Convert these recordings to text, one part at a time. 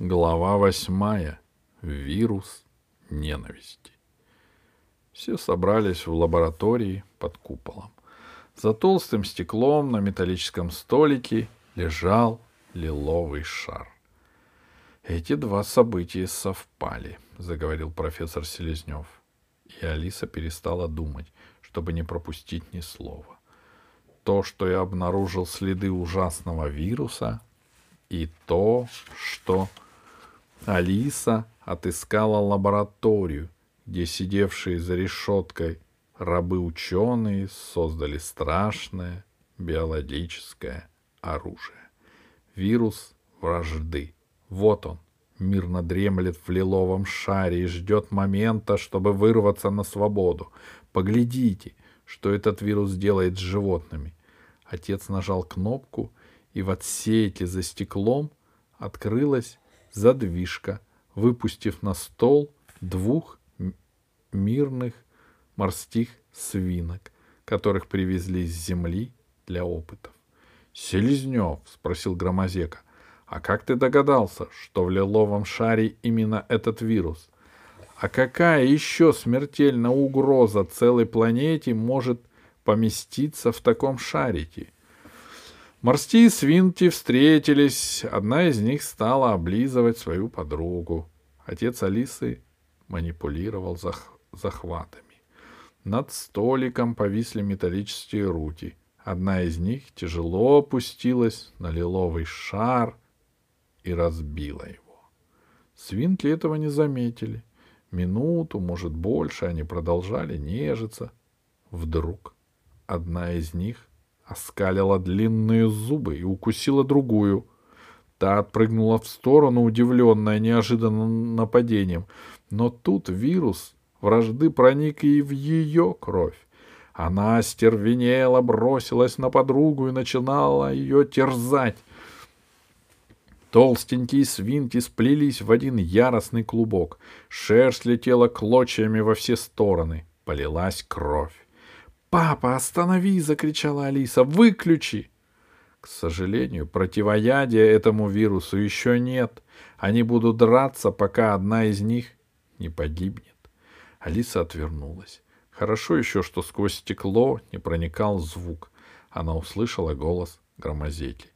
Глава восьмая. Вирус ненависти. Все собрались в лаборатории под куполом. За толстым стеклом на металлическом столике лежал лиловый шар. Эти два события совпали, заговорил профессор Селезнев. И Алиса перестала думать, чтобы не пропустить ни слова. То, что я обнаружил следы ужасного вируса, и то, что Алиса отыскала лабораторию, где сидевшие за решеткой рабы-ученые создали страшное биологическое оружие. Вирус вражды. Вот он, мирно дремлет в лиловом шаре и ждет момента, чтобы вырваться на свободу. Поглядите, что этот вирус делает с животными. Отец нажал кнопку, и в отсеке за стеклом открылась задвижка, выпустив на стол двух мирных морских свинок, которых привезли с земли для опытов. «Селезнев», — спросил Громозека, — «а как ты догадался, что в лиловом шаре именно этот вирус? А какая еще смертельная угроза целой планете может поместиться в таком шарике?» Морские свинки встретились, одна из них стала облизывать свою подругу. Отец Алисы манипулировал зах- захватами. Над столиком повисли металлические руки. Одна из них тяжело опустилась на лиловый шар и разбила его. Свинки этого не заметили. Минуту, может, больше они продолжали нежиться. Вдруг одна из них оскалила длинные зубы и укусила другую. Та отпрыгнула в сторону, удивленная неожиданным нападением. Но тут вирус вражды проник и в ее кровь. Она остервенела, бросилась на подругу и начинала ее терзать. Толстенькие свинки сплелись в один яростный клубок. Шерсть летела клочьями во все стороны. Полилась кровь. «Папа, останови!» — закричала Алиса. «Выключи!» К сожалению, противоядия этому вирусу еще нет. Они будут драться, пока одна из них не погибнет. Алиса отвернулась. Хорошо еще, что сквозь стекло не проникал звук. Она услышала голос громозеки.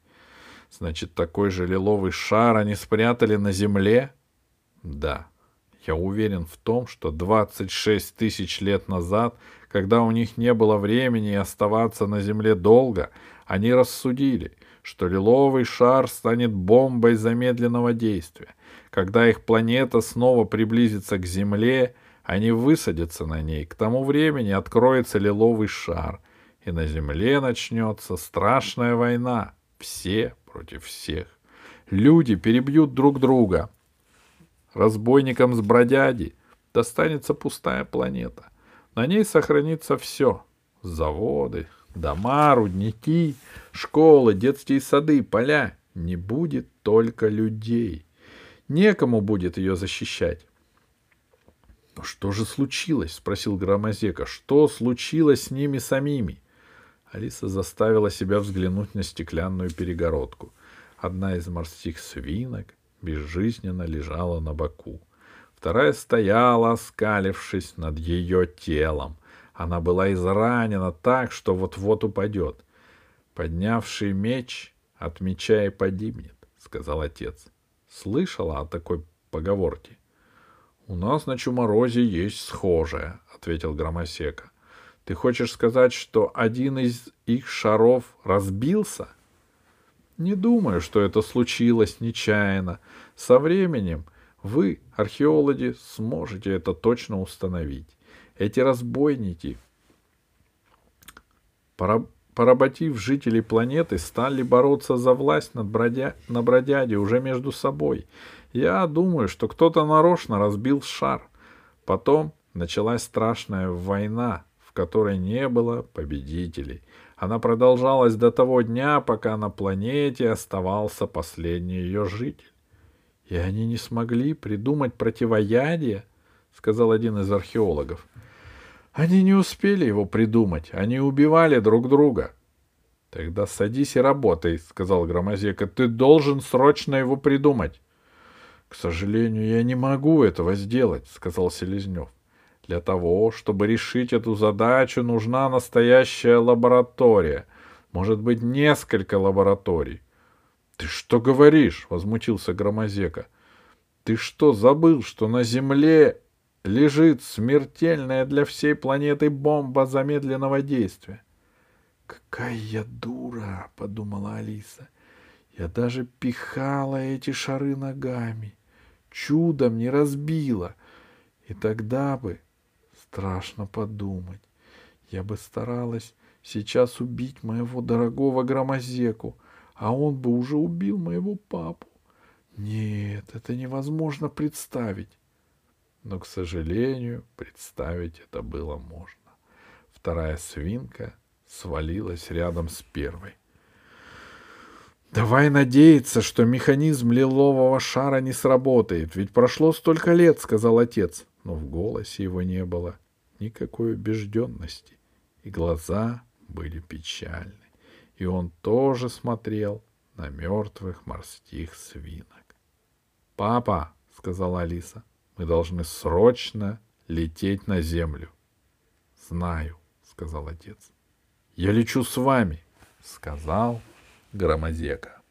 Значит, такой же лиловый шар они спрятали на земле? Да. Я уверен в том, что 26 тысяч лет назад когда у них не было времени оставаться на земле долго, они рассудили, что лиловый шар станет бомбой замедленного действия. Когда их планета снова приблизится к Земле, они высадятся на ней. К тому времени откроется лиловый шар, и на Земле начнется страшная война. Все против всех. Люди перебьют друг друга. Разбойникам с бродяги достанется пустая планета. На ней сохранится все. Заводы, дома, рудники, школы, детские сады, поля. Не будет только людей. Некому будет ее защищать. «Но что же случилось?» — спросил Громозека. «Что случилось с ними самими?» Алиса заставила себя взглянуть на стеклянную перегородку. Одна из морских свинок безжизненно лежала на боку. Вторая стояла, оскалившись над ее телом. Она была изранена так, что вот-вот упадет. Поднявший меч от меча и погибнет, — сказал отец. Слышала о такой поговорке? — У нас на Чуморозе есть схожее, — ответил Громосека. — Ты хочешь сказать, что один из их шаров разбился? — Не думаю, что это случилось нечаянно. Со временем вы, археологи, сможете это точно установить. Эти разбойники, поработив жителей планеты, стали бороться за власть над бродя... на бродяде уже между собой. Я думаю, что кто-то нарочно разбил шар. Потом началась страшная война, в которой не было победителей. Она продолжалась до того дня, пока на планете оставался последний ее житель. И они не смогли придумать противоядие, сказал один из археологов. Они не успели его придумать, они убивали друг друга. Тогда садись и работай, сказал Громозека. Ты должен срочно его придумать. К сожалению, я не могу этого сделать, сказал Селезнев. Для того, чтобы решить эту задачу, нужна настоящая лаборатория. Может быть, несколько лабораторий. Ты что говоришь? возмутился Громозека. Ты что, забыл, что на Земле лежит смертельная для всей планеты бомба замедленного действия? Какая я дура, подумала Алиса. Я даже пихала эти шары ногами. Чудом не разбила. И тогда бы, страшно подумать, я бы старалась сейчас убить моего дорогого громозеку, а он бы уже убил моего папу. Нет, это невозможно представить. Но, к сожалению, представить это было можно. Вторая свинка свалилась рядом с первой. Давай надеяться, что механизм лилового шара не сработает, ведь прошло столько лет, сказал отец, но в голосе его не было никакой убежденности, и глаза были печальны, и он тоже смотрел на мертвых морских свинок. Папа, сказала Алиса, мы должны срочно лететь на землю. Знаю, сказал отец. Я лечу с вами, сказал Громозека.